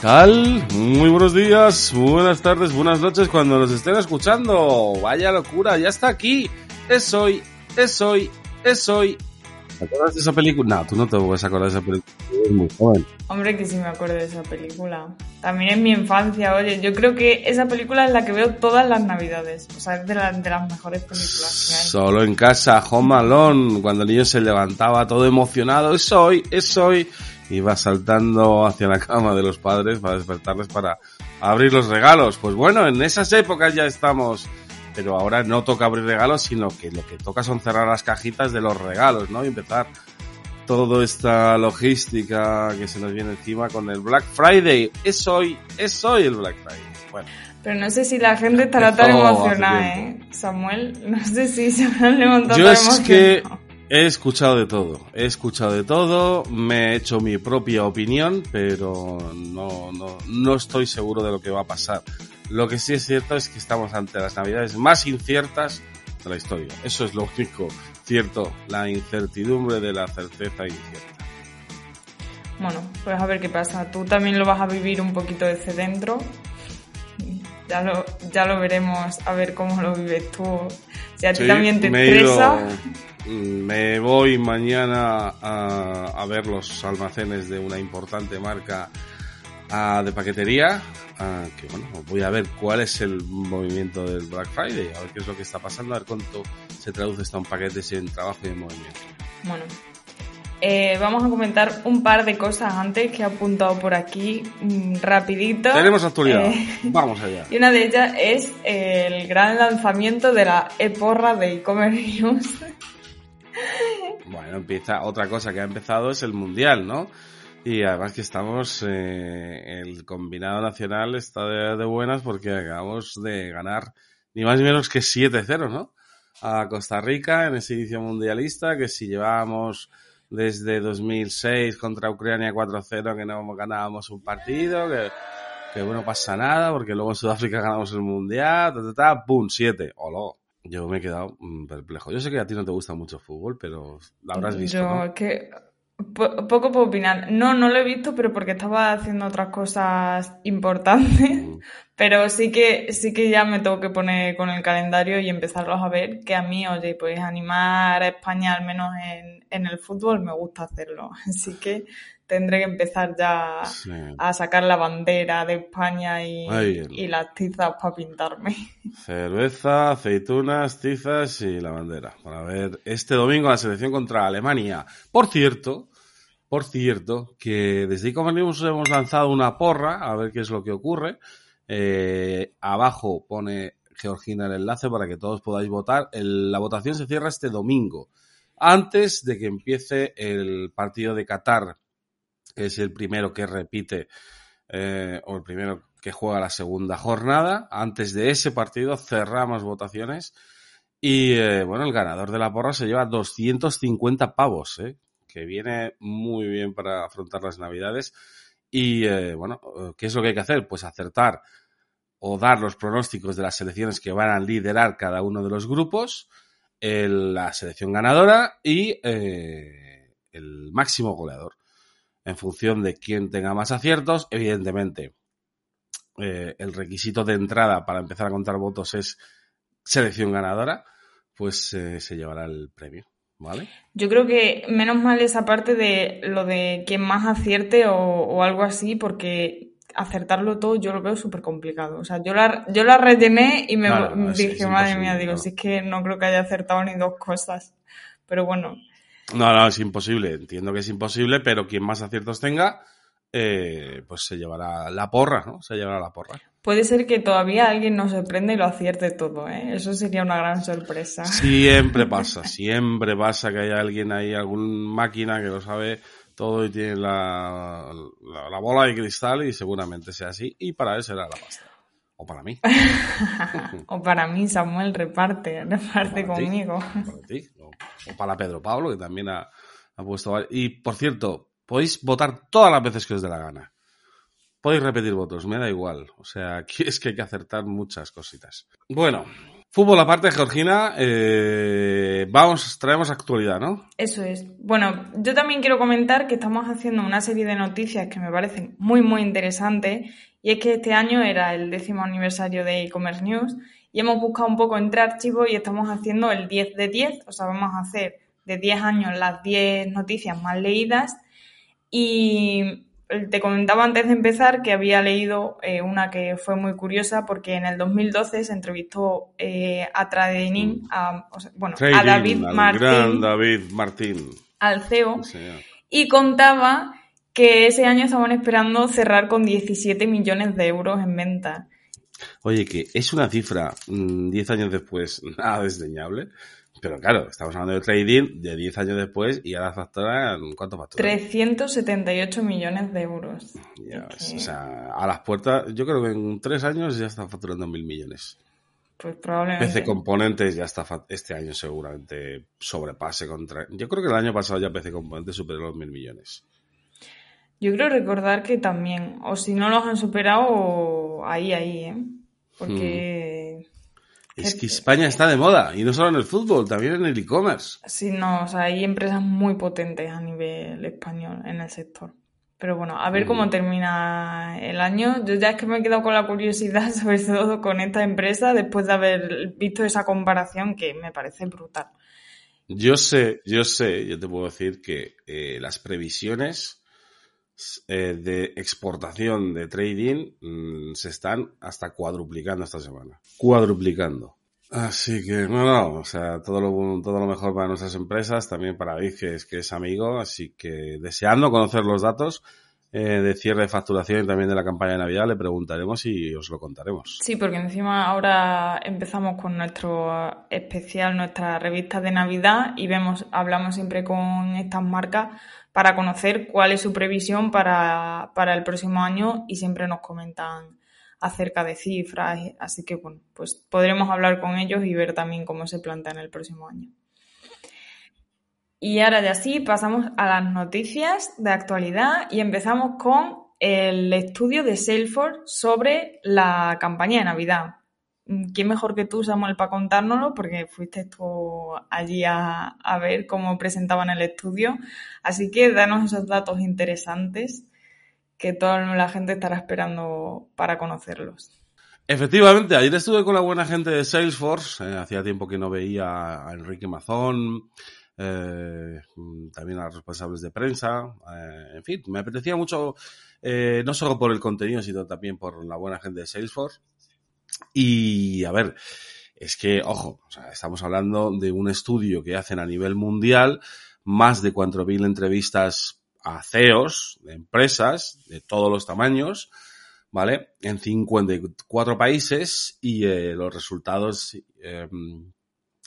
tal? Muy buenos días, buenas tardes, buenas noches cuando nos estén escuchando. Vaya locura, ya está aquí. Es hoy, es hoy, es hoy. ¿Te acuerdas de esa película? No, tú no te puedes acordar de esa película. Eres muy joven. Hombre, que sí me acuerdo de esa película. También en mi infancia, oye, yo creo que esa película es la que veo todas las navidades. O sea, es de, la- de las mejores películas que hay. Solo en casa, Home Alone, cuando el niño se levantaba todo emocionado. Es hoy, es hoy. Iba saltando hacia la cama de los padres para despertarles para abrir los regalos. Pues bueno, en esas épocas ya estamos. Pero ahora no toca abrir regalos, sino que lo que toca son cerrar las cajitas de los regalos, ¿no? Y empezar toda esta logística que se nos viene encima con el Black Friday. Es hoy, es hoy el Black Friday. Bueno, Pero no sé si la gente estará tan emocionada. ¿eh? Samuel, no sé si se habrán levantado Yo tan es que. He escuchado de todo, he escuchado de todo, me he hecho mi propia opinión, pero no, no, no estoy seguro de lo que va a pasar. Lo que sí es cierto es que estamos ante las navidades más inciertas de la historia. Eso es lo único cierto, la incertidumbre de la certeza incierta. Bueno, pues a ver qué pasa. Tú también lo vas a vivir un poquito desde dentro. Ya lo, ya lo veremos, a ver cómo lo vives tú. Si a ti Sí, también te ido- estresa. mm, me voy mañana a, a ver los almacenes de una importante marca ah, de paquetería. ah, que bueno, voy a ver cuál es el movimiento del Black Friday, a ver qué es lo que está pasando, a ver cuánto se traduce esto en paquetes, en trabajo y en movimiento. Bueno, eh, vamos a comentar un par de cosas antes que he apuntado por aquí mm, rapidito. Tenemos actualidad, Eh, vamos allá. y una de ellas es el gran lanzamiento de la e-porra de e-commerce news. Bueno, empieza otra cosa que ha empezado es el mundial, ¿no? Y además que estamos, eh, el combinado nacional está de, buenas porque acabamos de ganar ni más ni menos que 7-0, ¿no? A Costa Rica en ese inicio mundialista que si llevábamos desde 2006 contra Ucrania 4-0 que no ganábamos un partido, que, que bueno, pasa nada porque luego en Sudáfrica ganamos el mundial, ta, ta, ta, ¡pum! 7, ¡Holo! Yo me he quedado mm, perplejo. Yo sé que a ti no te gusta mucho el fútbol, pero lo habrás visto, Yo ¿no? es que po- poco puedo opinar. No, no lo he visto, pero porque estaba haciendo otras cosas importantes. Mm. Pero sí que, sí que ya me tengo que poner con el calendario y empezarlos a ver, que a mí, oye, pues animar a España al menos en, en el fútbol me gusta hacerlo. Así que tendré que empezar ya Sí. a sacar la bandera de España y, las tizas para pintarme. Cerveza, aceitunas, tizas y la bandera. Para ver este domingo la selección contra Alemania. Por cierto, por cierto, que desde News hemos lanzado una porra, a ver qué es lo que ocurre. Eh, abajo pone Georgina el enlace para que todos podáis votar. El- la votación se cierra este domingo, antes de que empiece el partido de Qatar, es el primero que repite, eh, o el primero que juega la segunda jornada. Antes de ese partido cerramos votaciones. Y eh, bueno, el ganador de la porra se lleva 250 pavos, ¿eh? que viene muy bien para afrontar las navidades. Y bueno, ¿qué es lo que hay que hacer? Pues acertar o dar los pronósticos de las selecciones que van a liderar cada uno de los grupos, la selección ganadora y el máximo goleador. En función de quién tenga más aciertos, evidentemente, eh, el requisito de entrada para empezar a contar votos es selección ganadora, pues eh, se llevará el premio, ¿vale? Yo creo que menos mal esa parte de lo de quien más acierte o, o algo así, porque acertarlo todo yo lo veo súper complicado. O sea, yo la, yo la rellené y me Claro, no, es- dije, es madre mía, digo, si es que no creo que haya acertado ni dos cosas. Pero bueno, No, no, es imposible. Entiendo que es imposible, pero quien más aciertos tenga, eh, pues se llevará la porra, ¿no? Se llevará la porra. puede ser que todavía alguien nos sorprenda y lo acierte todo, ¿eh? Eso sería una gran sorpresa. Siempre pasa, siempre pasa que hay alguien ahí, algún máquina que lo sabe todo y tiene la, la, la bola de cristal y seguramente sea así. Y para él será la pasta. O para mí. o para mí, Samuel, reparte, reparte para ti. conmigo. para ti, o, para Pedro Pablo, que también ha, puesto... Y, por cierto, podéis votar todas las veces que os dé la gana. Podéis repetir votos, me da igual. O sea, aquí es que hay que acertar muchas cositas. Bueno, Fútbol aparte, Georgina, eh, vamos, traemos actualidad, ¿no? Eso es. Bueno, yo también quiero comentar que estamos haciendo una serie de noticias que me parecen muy, muy interesantes. Y es que este año era el décimo aniversario de e-commerce news y hemos buscado un poco entre archivos y estamos haciendo el 10 de 10, o sea, vamos a hacer de 10 años las 10 noticias más leídas. Y te comentaba antes de empezar que había leído eh, una que fue muy curiosa porque en el 2012 se entrevistó eh, a Tradenin, a, bueno, a David Martín, gran David Martín, al CEO, y contaba que ese año estaban esperando cerrar con 17 millones de euros en venta. Oye, que es una cifra 10 mm, años después nada desdeñable. Pero claro, estamos hablando de trading de 10 años después y ahora facturan, ¿cuánto facturan? 378 millones de euros. O sea, a las puertas, yo creo que en 3 años ya está facturando mil millones. Pues probablemente. PC Componentes ya está, este año seguramente sobrepase contra... Yo creo que el año pasado ya PC Componentes superó los mil millones. Yo creo recordar que también, o si no los han superado, ahí, ahí, ¿eh? Porque... Hmm. Es que España está de moda, y no solo en el fútbol, también en el e-commerce. Sí, no, o sea, hay empresas muy potentes a nivel español en el sector. Pero bueno, a ver cómo termina el año. Yo ya es que me he quedado con la curiosidad, sobre todo con esta empresa, después de haber visto esa comparación que me parece brutal. Yo sé, yo sé, yo te puedo decir que eh, las previsiones eh, de exportación de trading mm, se están hasta cuadruplicando esta semana. Cuadruplicando. Así que, no, no, o sea, todo lo, todo lo mejor para nuestras empresas, también para David, que es, que es amigo, así que deseando conocer los datos eh, de cierre de facturación y también de la campaña de Navidad, le preguntaremos y os lo contaremos. Sí, porque encima ahora empezamos con nuestro especial, nuestra revista de Navidad y vemos, hablamos siempre con estas marcas para conocer cuál es su previsión para, el próximo año y siempre nos comentan acerca de cifras, así que bueno, pues podremos hablar con ellos y ver también cómo se plantea en el próximo año. Y ahora ya sí, pasamos a las noticias de actualidad y empezamos con el estudio de Salesforce sobre la campaña de Navidad. ¿Quién mejor que tú, Samuel, para contárnoslo? Porque fuiste tú allí a, ver cómo presentaban el estudio. Así que danos esos datos interesantes que toda la gente estará esperando para conocerlos. Efectivamente, ayer estuve con la buena gente de Salesforce. Eh, hacía tiempo que no veía a Enrique Mazón, eh, también a los responsables de prensa. Eh, en fin, me apetecía mucho, no solo por el contenido, sino también por la buena gente de Salesforce. Y a ver, es que, ojo, estamos hablando de un estudio que hacen a nivel mundial, más de 4.000 entrevistas a CEOs de empresas de todos los tamaños, ¿vale? En 54 países y eh, los resultados, em,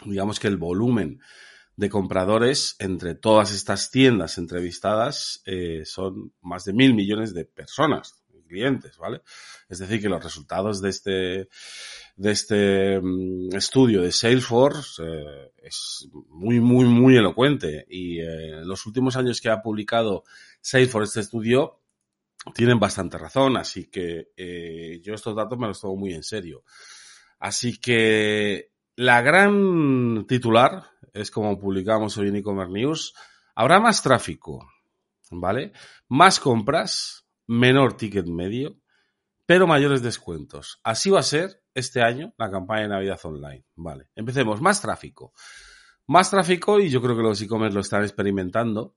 digamos que el volumen de compradores entre todas estas tiendas entrevistadas eh, son más de mil millones de personas clientes, ¿vale? Es decir, que los resultados de este, de este mm, estudio de Salesforce eh, es muy, muy, muy elocuente. Y eh, los últimos años que ha publicado Salesforce este estudio, tienen bastante razón, así que eh, yo estos datos me los tomo muy en serio. Así que la gran titular es como publicamos hoy en e-commerce news, habrá más tráfico, ¿vale? Más compras, menor ticket medio, pero mayores descuentos. Así va a ser este año la campaña de Navidad Online. Vale, empecemos. Más tráfico. Más tráfico y yo creo que los e-commerce lo están experimentando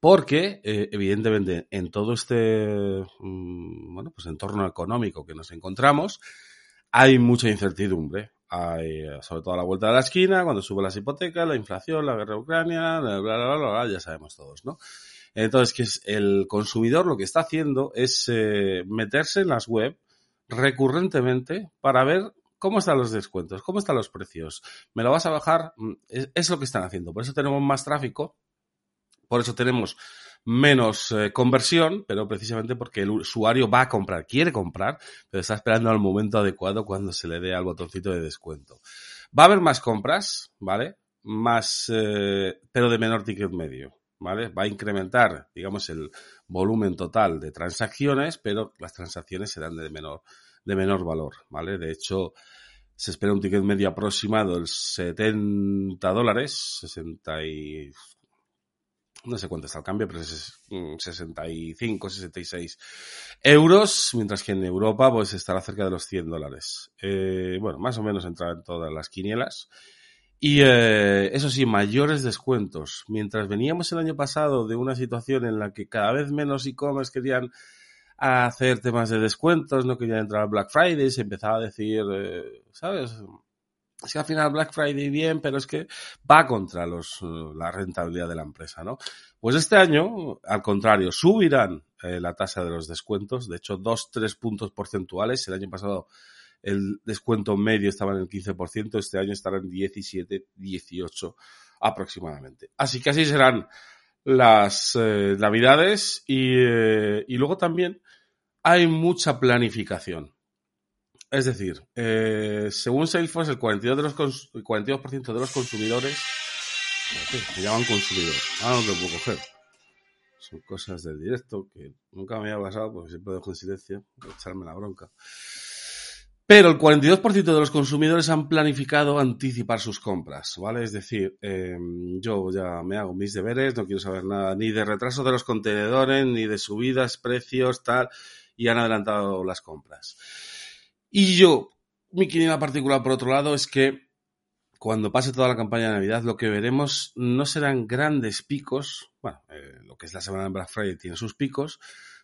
porque, eh, evidentemente, en todo este mm, bueno, pues entorno económico que nos encontramos, hay mucha incertidumbre. Hay, sobre todo a la vuelta de la esquina, cuando suben las hipotecas, la inflación, la guerra de Ucrania, bla, bla, bla, bla, ya sabemos todos, ¿no? Entonces, que es el consumidor lo que está haciendo es eh, meterse en las web recurrentemente para ver cómo están los descuentos, cómo están los precios. ¿Me lo vas a bajar? Mm, es, lo que están haciendo. Por eso tenemos más tráfico, por eso tenemos menos eh, conversión, pero precisamente porque el usuario va a comprar, quiere comprar, pero está esperando al momento adecuado cuando se le dé al botoncito de descuento. Va a haber más compras, ¿vale? Más, eh, pero de menor ticket medio. ¿Vale? Va a incrementar, digamos, el volumen total de transacciones, pero las transacciones serán de menor, de menor valor, ¿vale? De hecho, Se espera un ticket medio aproximado de 70 dólares, 60 y... No sé cuánto está el cambio, pero es 65, 66 euros, mientras que en Europa pues estará cerca de los 100 dólares. Eh, bueno, más o menos entrará en todas las quinielas. Y eh, eso sí, mayores descuentos. Mientras veníamos el año pasado de una situación en la que cada vez menos e-commerce querían hacer temas de descuentos, no querían entrar al Black Friday, se empezaba a decir, eh, ¿sabes? Es que al final Black Friday bien, pero es que va contra los, la rentabilidad de la empresa, ¿no? Pues este año, al contrario, subirán eh, la tasa de los descuentos, de hecho, dos, tres puntos porcentuales. El año pasado el descuento medio estaba en el 15%, este año estará en 17, 18 aproximadamente. Así que así serán las eh, navidades y, eh, y, luego también hay mucha planificación. Es decir, eh, según Salesforce, el 42%, de los, el 42 de los consumidores me llaman consumidores. Ah, no te puedo coger. Son cosas del directo que nunca me había pasado porque siempre dejo en silencio, echarme la bronca. Pero el 42% de los consumidores han planificado anticipar sus compras, ¿vale? Es decir, em, yo ya me hago mis deberes, no quiero saber nada ni de retraso de los contenedores, ni de subidas, precios, tal, y han adelantado las compras. Y yo, mi quiniela particular, por otro lado, es que cuando pase toda la campaña de Navidad, lo que veremos no serán grandes picos, bueno, eh, lo que es la semana de Black Friday tiene sus picos,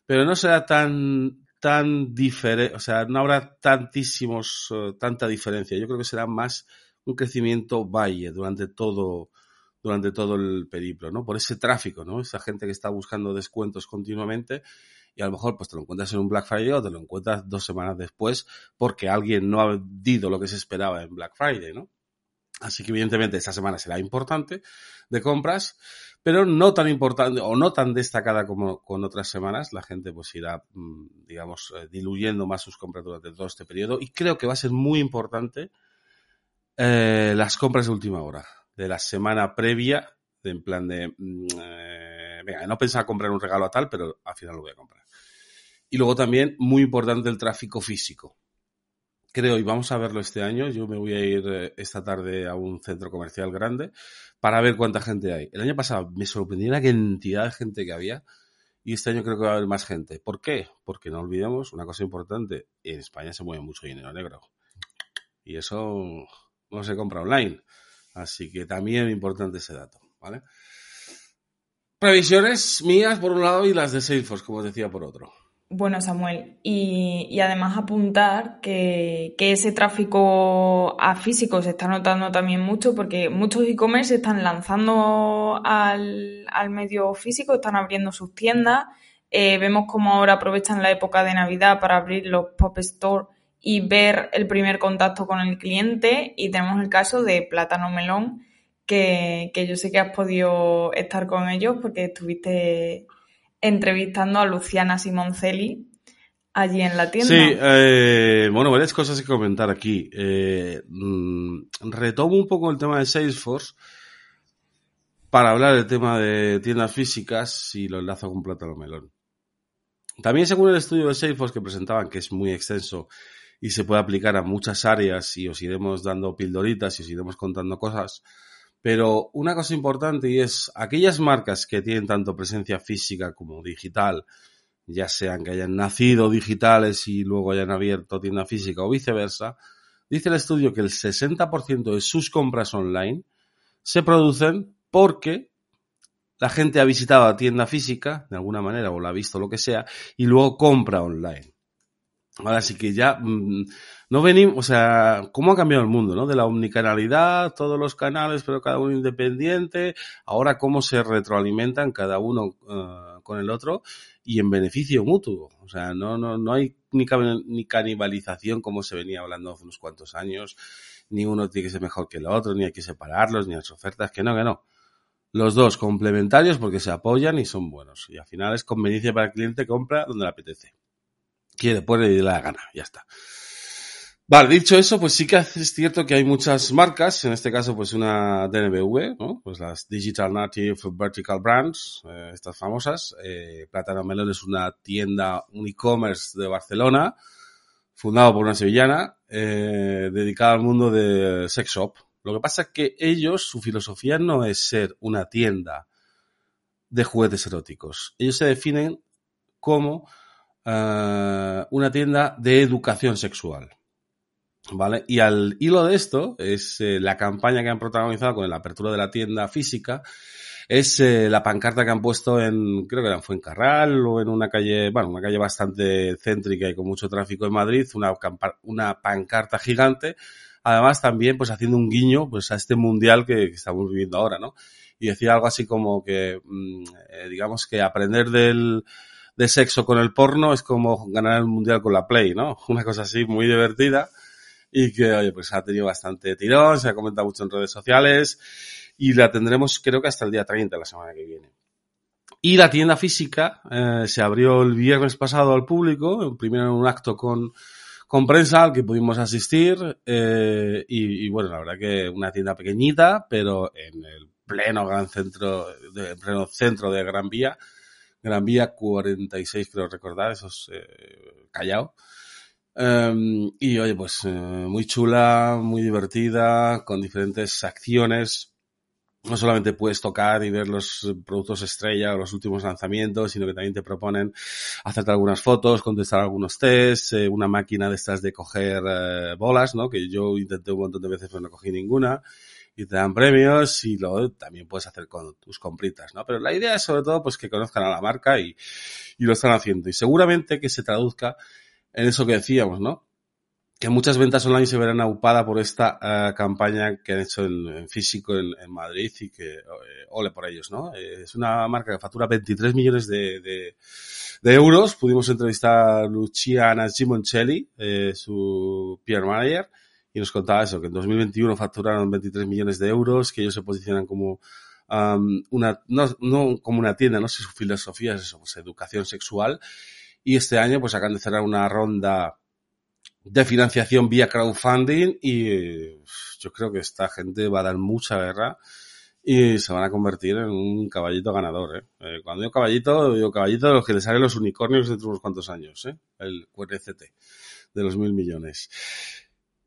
pero no será tan tan diferente, o sea, no habrá tantísimos, eh, tanta diferencia. Yo creo que será más un crecimiento valle durante todo, durante todo el periplo, ¿no? Por ese tráfico, ¿no? Esa gente que está buscando descuentos continuamente y a lo mejor pues te lo encuentras en un Black Friday o te lo encuentras dos semanas después porque alguien no ha dicho lo que se esperaba en Black Friday, ¿no? Así que evidentemente esta semana será importante de compras, pero no tan importante o no tan destacada como con otras semanas. La gente pues irá, mm, digamos, eh, diluyendo más sus compras durante todo este periodo y creo que va a ser muy importante eh, las compras de última hora, de la semana previa, de, en plan de, mm, eh, venga, no pensaba comprar un regalo a tal, pero al final lo voy a comprar. Y luego también muy importante el tráfico físico creo, y vamos a verlo este año, yo me voy a ir eh, esta tarde a un centro comercial grande para ver cuánta gente hay. El año pasado me sorprendió la cantidad de gente que había y este año creo que va a haber más gente. ¿Por qué? Porque no olvidemos una cosa importante, en España se mueve mucho dinero negro y eso no se compra online. Así que también es importante ese dato, ¿vale? Previsiones mías por un lado y las de Salesforce, como decía, por otro. Bueno, Samuel, y, además apuntar que, ese tráfico a físico se está notando también mucho porque muchos e-commerce están lanzando al, medio físico, están abriendo sus tiendas. Eh, vemos cómo ahora aprovechan la época de Navidad para abrir los pop store y ver el primer contacto con el cliente. Y tenemos el caso de Plátano Melón, que, que yo sé que has podido estar con ellos porque estuviste entrevistando a Luciana Simoncelli allí en la tienda. Sí, eh, bueno, varias cosas que comentar aquí. Eh, mm, retomo un poco el tema de Salesforce para hablar del tema de tiendas físicas y lo enlazo con Plátano Melón. También según el estudio de Salesforce que presentaban, que es muy extenso y se puede aplicar a muchas áreas y os iremos dando pildoritas y os iremos contando cosas, pero una cosa importante y es aquellas marcas que tienen tanto presencia física como digital, ya sean que hayan nacido digitales y luego hayan abierto tienda física o viceversa, dice el estudio que el 60% de sus compras online se producen porque la gente ha visitado la tienda física de alguna manera o la ha visto lo que sea y luego compra online. Ahora sí que ya mm, no venimos, o sea, cómo ha cambiado el mundo, ¿no? De la omnicanalidad, todos los canales, pero cada uno independiente, ahora cómo se retroalimentan cada uno uh, con el otro y en beneficio mutuo. O sea, no, no, no hay ni, ni canibalización como se venía hablando hace unos cuantos años, ni uno tiene que ser mejor que el otro, ni hay que separarlos, ni las ofertas, que no, que no. Los dos complementarios porque se apoyan y son buenos. Y al final es conveniencia para el cliente, compra donde le apetece. Quiere, puede y le da gana, ya está. Vale, dicho eso, pues sí que es cierto que hay muchas marcas, en este caso pues una DNBV, ¿no? Pues las Digital Native Vertical Brands, eh, estas famosas. Eh, Plátano Melón es una tienda, un e-commerce de Barcelona, fundado por una sevillana, eh, dedicada al mundo de sex shop. Lo que pasa es que ellos, su filosofía no es ser una tienda de juguetes eróticos. Ellos se definen como eh, una tienda de educación sexual. ¿Vale? Y al hilo de esto es eh, la campaña que han protagonizado con la apertura de la tienda física, es eh, la pancarta que han puesto en, creo que era en Fuencarral o en una calle, bueno, una calle bastante céntrica y con mucho tráfico en Madrid, una, una pancarta gigante, además también pues haciendo un guiño pues a este mundial que, estamos viviendo ahora, ¿no? Y decía algo así como que, mm, eh, digamos que aprender del, de sexo con el porno es como ganar el mundial con la Play, ¿no? Una cosa así muy divertida y que, oye, pues ha tenido bastante tirón, se ha comentado mucho en redes sociales y la tendremos creo que hasta el día 30 la semana que viene. Y la tienda física eh, se abrió el viernes pasado al público, primero en un acto con, con prensa al que pudimos asistir eh, y, y, bueno, la verdad que una tienda pequeñita, pero en el pleno gran centro, de, pleno centro de Gran Vía, Gran Vía 46 creo recordar, eso es eh, Callao. Um, y oye, pues eh, muy chula, muy divertida, con diferentes acciones. No solamente puedes tocar y ver los productos estrella o los últimos lanzamientos, sino que también te proponen hacerte algunas fotos, contestar algunos tests, eh, una máquina de estas de coger eh, bolas, ¿no? Que yo intenté un montón de veces pero no cogí ninguna y te dan premios y luego también puedes hacer con tus compritas, ¿no? Pero la idea es sobre todo pues que conozcan a la marca y, y lo están haciendo. Y seguramente que se traduzca en eso que decíamos, ¿no? Que muchas ventas online se verán aupada por esta uh, campaña que han hecho en, físico en, Madrid y que eh, ole por ellos, ¿no? Eh, es una marca que factura 23 millones de, de, euros. Pudimos entrevistar a Luciana Gimoncelli, eh, su PR manager, y nos contaba eso, que en 2021 facturaron 23 millones de euros, que ellos se posicionan como um, una, no, no como una tienda, no sé, su filosofía es eso, pues educación sexual, y este año pues acaban de cerrar una ronda de financiación vía crowdfunding y yo creo que esta gente va a dar mucha guerra y se van a convertir en un caballito ganador. ¿eh? Eh, cuando digo caballito, digo caballito de los que le salen los unicornios dentro de unos cuantos años, ¿eh? el QRCT de los mil millones.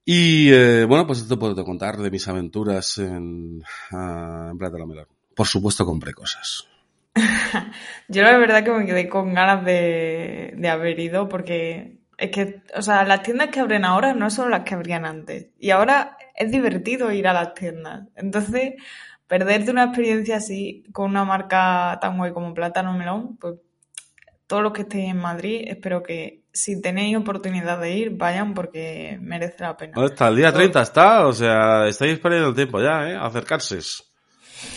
Y eh, bueno, pues esto puedo contar de mis aventuras en, uh, en Plata la Melón. Por supuesto compré cosas. Yo la verdad que me quedé con ganas de, de, haber ido porque es que, o sea, las tiendas que abren ahora no son las que abrían antes. Y ahora es divertido ir a las tiendas. Entonces, perderte una experiencia así con una marca tan guay como Plátano Melón, pues todos los que estéis en Madrid, espero que si tenéis oportunidad de ir, vayan porque merece la pena. Está el día 30 está, o sea, estáis perdiendo el tiempo ya, ¿eh? Acercarse.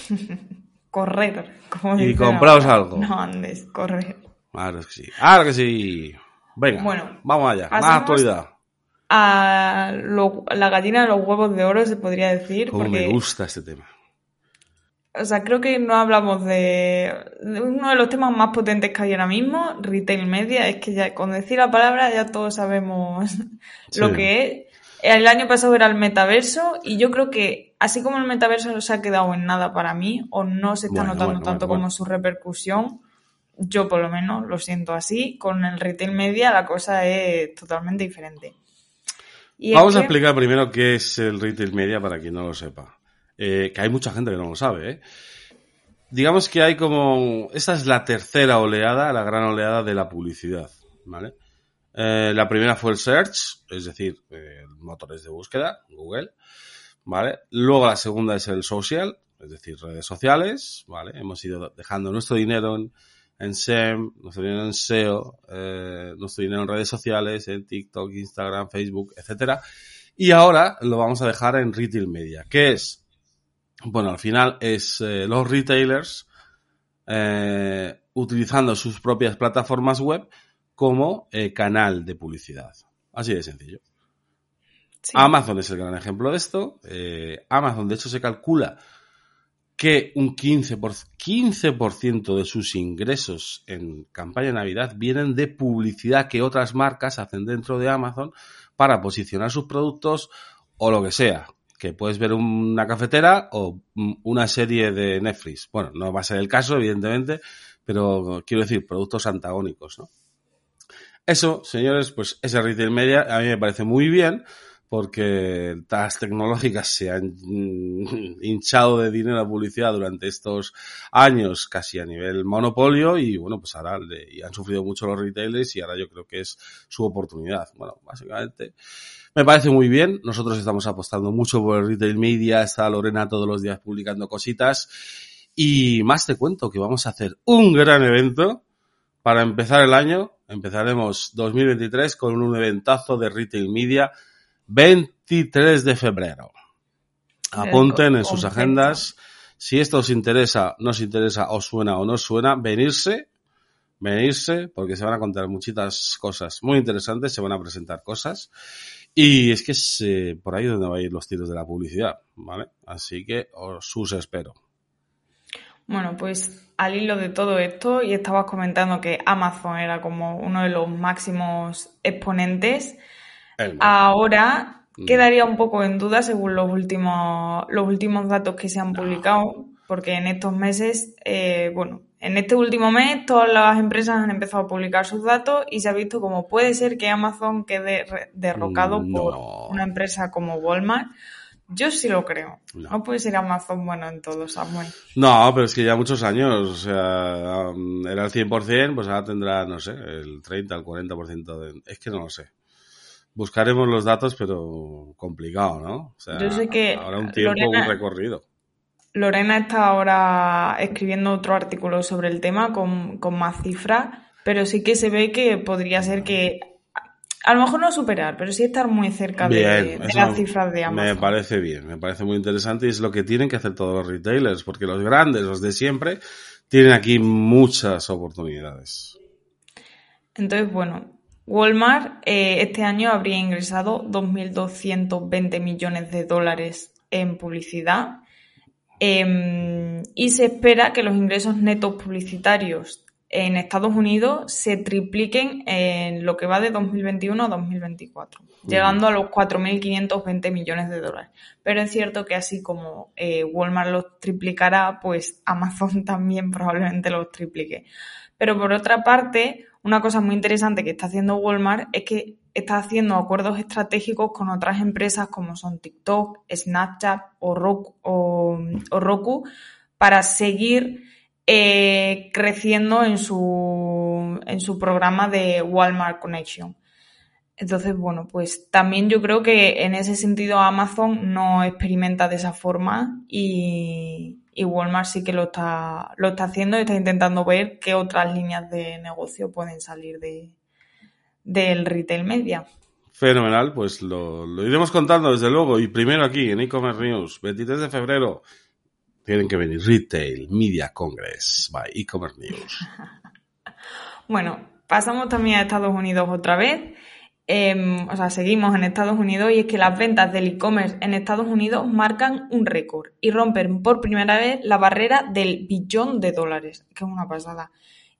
correr. Como y compraos algo. No andes, correr. Claro que sí. Claro que sí. Venga, bueno, vamos allá. Más actualidad. A lo, la gallina de los huevos de oro, se podría decir. Como porque, me gusta este tema. O sea, creo que no hablamos de, de, uno de los temas más potentes que hay ahora mismo, retail media. Es que ya con decir la palabra ya todos sabemos sí. lo que es. El año pasado era el metaverso y yo creo que así como el metaverso no se ha quedado en nada para mí o no se está bueno, notando bueno, tanto bueno, como su repercusión, yo por lo menos lo siento así, con el retail media la cosa es totalmente diferente. Y Vamos a explicar primero qué es el retail media para quien no lo sepa. Eh, que hay mucha gente que no lo sabe. ¿eh? Digamos que hay como... Esta es la tercera oleada, la gran oleada de la publicidad. ¿Vale? Eh, la primera fue el search, es decir, eh, motores de búsqueda, Google, ¿vale? Luego la segunda es el social, es decir, redes sociales, ¿vale? Hemos ido dejando nuestro dinero en, SEM, nuestro dinero en SEO, eh, nuestro dinero en redes sociales, en TikTok, Instagram, Facebook, etcétera. Y ahora lo vamos a dejar en retail media. ¿Qué es? Bueno, al final es eh, los retailers eh, utilizando sus propias plataformas web como eh, canal de publicidad. Así de sencillo. Amazon es el gran ejemplo de esto. Eh, Amazon, de hecho, se calcula que un 15%, por, 15 de sus ingresos en campaña de Navidad vienen de publicidad que otras marcas hacen dentro de Amazon para posicionar sus productos o lo que sea. Que puedes ver una cafetera o una serie de Netflix. Bueno, no va a ser el caso, evidentemente, pero quiero decir, productos antagónicos, ¿no? Eso, señores, pues ese retail media a mí me parece muy bien porque las tecnológicas se han hinchado de dinero a publicidad durante estos años casi a nivel monopolio y bueno, pues ahora le, han sufrido mucho los retailers y ahora yo creo que es su oportunidad. Bueno, básicamente me parece muy bien. Nosotros estamos apostando mucho por el retail media, está Lorena todos los días publicando cositas y más te cuento que vamos a hacer un gran evento para empezar el año. Empezaremos 2023 con un eventazo de retail media 23 de febrero. Apunten en sus agendas. Si esto os interesa, no os interesa, os suena o no os suena, venirse, venirse, porque se van a contar muchitas cosas muy interesantes, se van a presentar cosas. Y es que es eh, por ahí donde van a ir los tiros de la publicidad, ¿vale? Así que os espero. Bueno, pues al hilo de todo esto, y estabas comentando que Amazon era como uno de los máximos exponentes, Ahora mm. quedaría un poco en duda según los últimos, los últimos datos que se han publicado, porque en estos meses, eh, bueno, en este último mes todas las empresas han empezado a publicar sus datos y se ha visto como puede ser que Amazon quede derrocado mm, por una empresa como Walmart. Yo sí lo creo. No. puede ser Amazon bueno en todo, Samuel. No, pero es que ya muchos años, o sea, um, era el 100%, pues ahora tendrá, no sé, el 30, el 40% de... Es que no lo sé buscaremos los datos, pero complicado, ¿no? O sea, Yo sé que ahora un tiempo, un recorrido. Lorena está ahora escribiendo otro artículo sobre el tema con, más cifras, pero sí que se ve que podría ser que a lo mejor no superar, pero sí estar muy cerca de, las cifras de Amazon. Me parece bien, me parece muy interesante y es lo que tienen que hacer todos los retailers, porque los grandes, los de siempre, tienen aquí muchas oportunidades. Entonces, bueno, Walmart eh, este año habría ingresado 2.220 millones de dólares en publicidad em, y se espera que los ingresos netos publicitarios en Estados Unidos se tripliquen en lo que va de 2021 a 2024, llegando a los 4.520 millones de dólares. Pero es cierto que así como eh, Walmart los triplicará, pues Amazon también probablemente los triplique. Pero por otra parte, una cosa muy interesante que está haciendo Walmart es que está haciendo acuerdos estratégicos con otras empresas como son TikTok, Snapchat o Roku, para seguir eh, creciendo en su, en su programa de Walmart Connection. Entonces, bueno, pues también yo creo que en ese sentido Amazon no experimenta de esa forma y, y Walmart sí que lo está, lo está haciendo y está intentando ver qué otras líneas de negocio pueden salir de, del retail media. Fenomenal, pues lo, iremos contando desde luego. Y primero aquí en e-commerce news, 23 de febrero, tienen que venir Retail Media Congress by e-commerce news. bueno, pasamos también a Estados Unidos otra vez. Em, o sea, seguimos en Estados Unidos y es que las ventas del e-commerce en Estados Unidos marcan un récord y rompen por primera vez la barrera del billón de dólares, que es una pasada.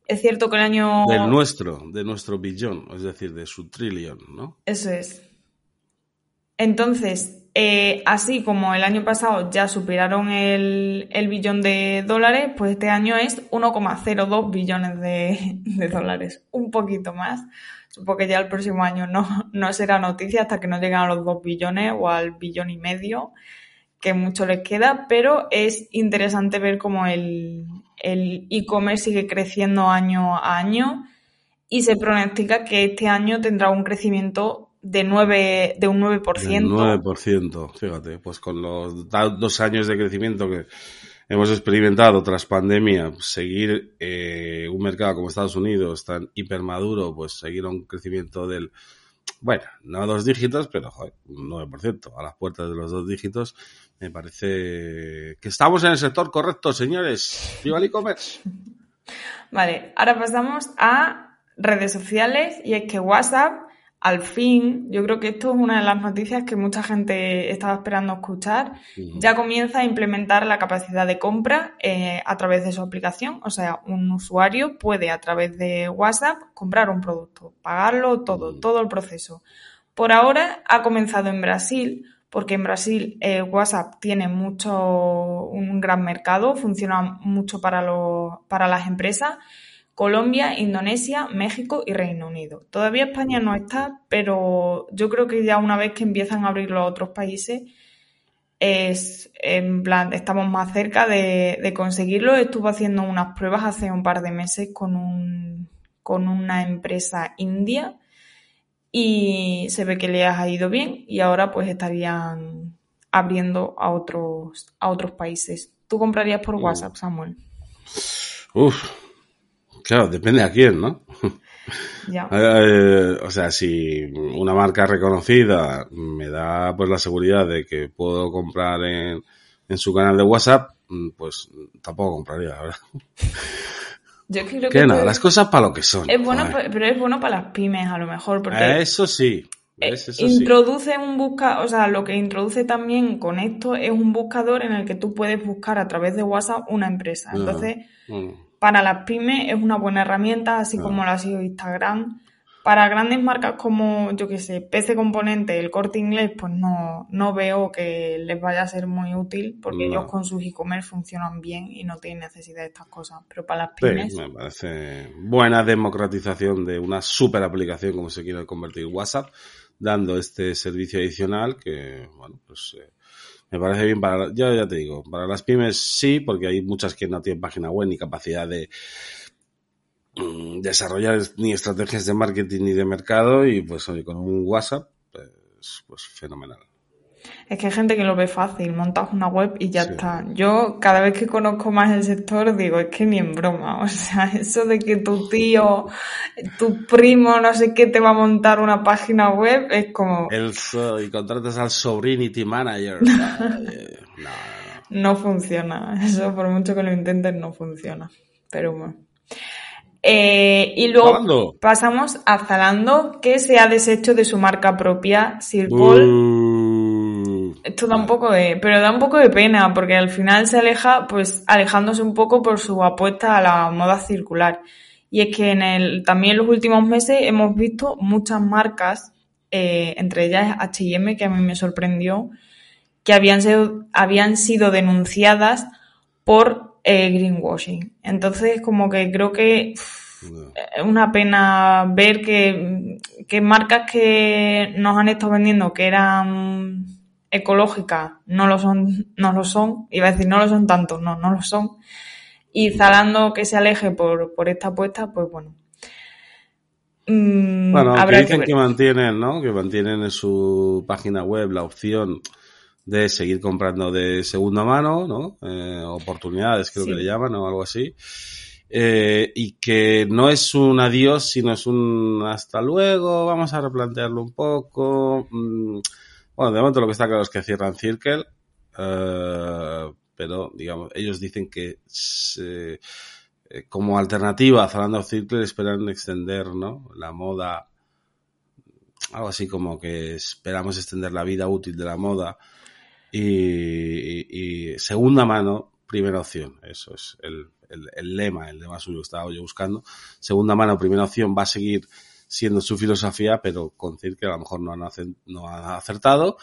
Es cierto que el año... Del nuestro, de nuestro billón, es decir, de su trillón, ¿no? Eso es. Entonces, eh, así como el año pasado ya superaron el, billón de dólares, pues este año es 1,02 billones de, de dólares, un poquito más. Supongo que ya el próximo año no, no será noticia hasta que no lleguen a los 2 billones o al billón y medio, que mucho les queda, pero es interesante ver cómo el e-commerce sigue creciendo año a año y se pronostica que este año tendrá un crecimiento de, 9, de un 9%. De 9%, fíjate, pues con los dos años de crecimiento que hemos experimentado tras pandemia, seguir eh, un mercado como Estados Unidos tan hipermaduro, pues seguir un crecimiento del, bueno, no a dos dígitos, pero joder, un 9%, a las puertas de los dos dígitos, me parece que estamos en el sector correcto, señores. ¡Viva el e-commerce! Vale, ahora pasamos a redes sociales y es que WhatsApp al fin, yo creo que esto es una de las noticias que mucha gente estaba esperando escuchar, ya comienza a implementar la capacidad de compra eh, a través de su aplicación. O sea, un usuario puede a través de WhatsApp comprar un producto, pagarlo, todo, todo el proceso. Por ahora ha comenzado en Brasil, porque en Brasil eh, WhatsApp tiene mucho, un gran mercado, funciona mucho para, para las empresas Colombia, Indonesia, México y Reino Unido. Todavía España no está, pero yo creo que ya una vez que empiezan a abrir los otros países, es en plan, estamos más cerca de, conseguirlo. Estuve haciendo unas pruebas hace un par de meses con, un, con una empresa india y se ve que le ha ido bien y ahora pues estarían abriendo a otros, a otros países. ¿Tú comprarías por. WhatsApp, Samuel? Uf, Claro, depende a quién, ¿no? Ya. Eh, o sea, si una marca reconocida me da pues la seguridad de que puedo comprar en, en su canal de WhatsApp, mm, pues tampoco compraría, la verdad. Yo creo que, nada, las cosas para lo que son. Es bueno, pero es bueno para las pymes a lo mejor, porque eso sí. Eh, introduce un buscador, o sea, lo que introduce también con esto es un buscador en el que tú puedes buscar a través de WhatsApp una empresa. Entonces, para las pymes es una buena herramienta, así como lo ha sido Instagram. Para grandes marcas como, yo qué sé, PC Componente, el corte inglés, pues no, no veo que les vaya a ser muy útil porque ellos con sus e-commerce funcionan bien y no tienen necesidad de estas cosas. Pero para las pymes. me parece buena democratización de una super aplicación como se quiere convertir WhatsApp, dando este servicio adicional que, bueno, pues. Eh, me parece bien para, ya, ya te digo, para las pymes sí, porque hay muchas que no tienen página web ni capacidad de mm, desarrollar ni estrategias de marketing ni de mercado y pues oye, con un WhatsApp, pues, pues fenomenal. Es que hay gente que lo ve fácil, montas una web y ya está. Yo cada vez que conozco más el sector digo, es que ni en broma. O sea, eso de que tu tío, tu primo, no sé qué, te va a montar una página web, es como... El, y contratas al Sobrinity Manager. no, no, funciona. Eso por mucho que lo intenten no funciona. Pero bueno. Eh, y luego pasamos a Zalando, que se ha deshecho de su marca propia, Sirpol. Uh. Esto da un poco de, pero da un poco de pena porque al final se aleja, pues alejándose un poco por su apuesta a la moda circular. Y es que en el, también en los últimos meses hemos visto muchas marcas, eh, entre ellas H&M, que a mí me sorprendió, que habían sido, habían sido denunciadas por eh, greenwashing. Entonces, como que creo que es una pena ver que, que marcas que nos han estado vendiendo que eran ecológicas no lo son, no lo son, iba a decir no lo son tanto, no, no lo son. Y Zalando que se aleje por, por esta apuesta, pues bueno. Mm, bueno, que dicen que, mantienen, ¿no? Que mantienen en su página web la opción de seguir comprando de segunda mano, ¿no? Eh, oportunidades creo que le llaman o algo así. Eh, y que no es un adiós, sino es un hasta luego, vamos a replantearlo un poco. Mm, bueno, de momento lo que está claro es que cierran Circle, eh, pero digamos, ellos dicen que eh, como alternativa a Zalando Circle esperan extender ¿no? la moda, algo así como que esperamos extender la vida útil de la moda y, segunda mano, primera opción. Eso es el, el lema, el lema suyo que estaba yo buscando. Segunda mano, primera opción va a seguir siendo su filosofía, pero con que a lo mejor no han, no acertado,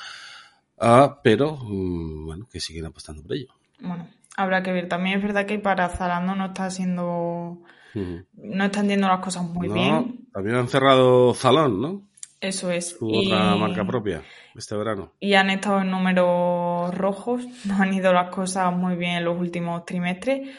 ah, pero mm, bueno, que siguen apostando por ello. Bueno, habrá que ver. También es verdad que para Zalando no está siendo, no están yendo las cosas muy bien. También han cerrado Zalón, ¿no? Eso es. Su otra marca propia este verano. Y han estado en números rojos, no han ido las cosas muy bien en los últimos trimestres.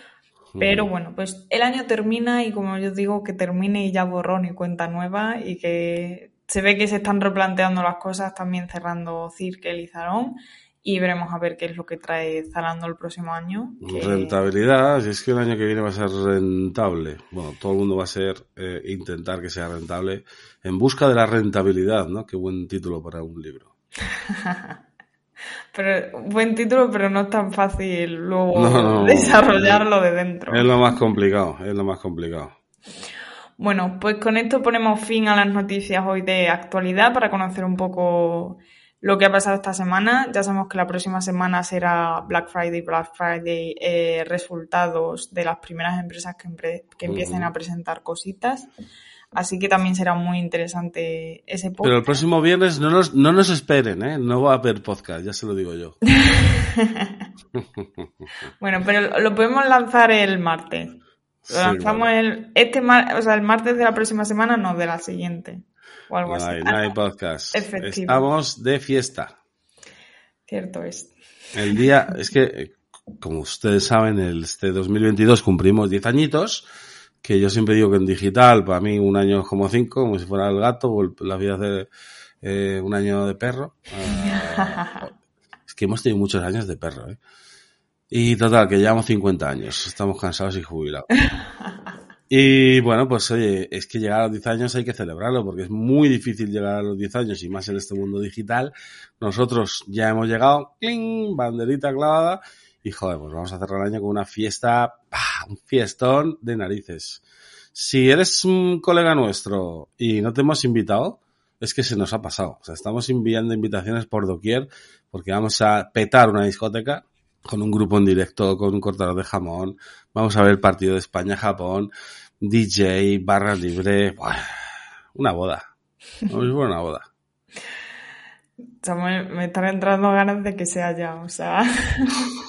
Pero bueno, pues el año termina y como yo digo, que termine y ya borrón y cuenta nueva y que se ve que se están replanteando las cosas también cerrando Circle y Zarón y veremos a ver qué es lo que trae Zalando el próximo año. Rentabilidad, si es que el año que viene va a ser rentable. Bueno, todo el mundo va a ser eh, intentar que sea rentable en busca de la rentabilidad, ¿no? Qué buen título para un libro. Pero buen título, pero no es tan fácil luego desarrollarlo de dentro. Es lo más complicado, es lo más complicado. Bueno, pues con esto ponemos fin a las noticias hoy de actualidad para conocer un poco lo que ha pasado esta semana. Ya sabemos que la próxima semana será Black Friday, Black Friday, eh, resultados de las primeras empresas que, que empiecen a presentar cositas. Así que también será muy interesante ese podcast. Pero el próximo viernes no nos, no nos esperen, ¿eh? No va a haber podcast, ya se lo digo yo. bueno, pero lo podemos lanzar el martes. Lo lanzamos el, este o sea, el martes de la próxima semana, no, de la siguiente. O algo no así. Hay, no hay podcast. Estamos de fiesta. Cierto es. El día, es que, como ustedes saben, el, este 2022 cumplimos 10 añitos, que yo siempre digo que en digital, para mí un año es como cinco, como si fuera el gato, o la vida de eh, un año de perro. Es que hemos tenido muchos años de perro, ¿eh? Y total, que llevamos 50 años, estamos cansados y jubilados. Y bueno, pues oye, es que llegar a los 10 años hay que celebrarlo porque es muy difícil llegar a los 10 años y más en este mundo digital. Nosotros ya hemos llegado, ¡cling! banderita clavada y joder, pues vamos a cerrar el año con una fiesta, un fiestón de narices. Si eres un colega nuestro y no te hemos invitado, es que se nos ha pasado. O sea, estamos enviando invitaciones por doquier porque vamos a petar una discoteca con un grupo en directo, con un cortador de jamón. Vamos a ver el partido de España-Japón, DJ, barra libre. una boda. Una boda. Samuel, me están entrando ganas de que sea ya, o sea.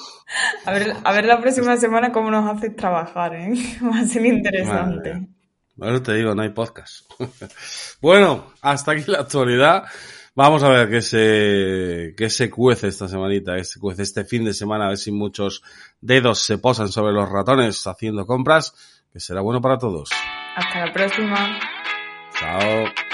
a, ver, a ver la próxima semana cómo nos haces trabajar, ¿eh? Va a ser interesante. Bueno, te digo, no hay podcast. bueno, hasta aquí la actualidad. Vamos a ver qué se, qué se cuece esta semanita, qué se cuece este fin de semana, a ver si muchos dedos se posan sobre los ratones haciendo compras, que será bueno para todos. Hasta la próxima. Chao.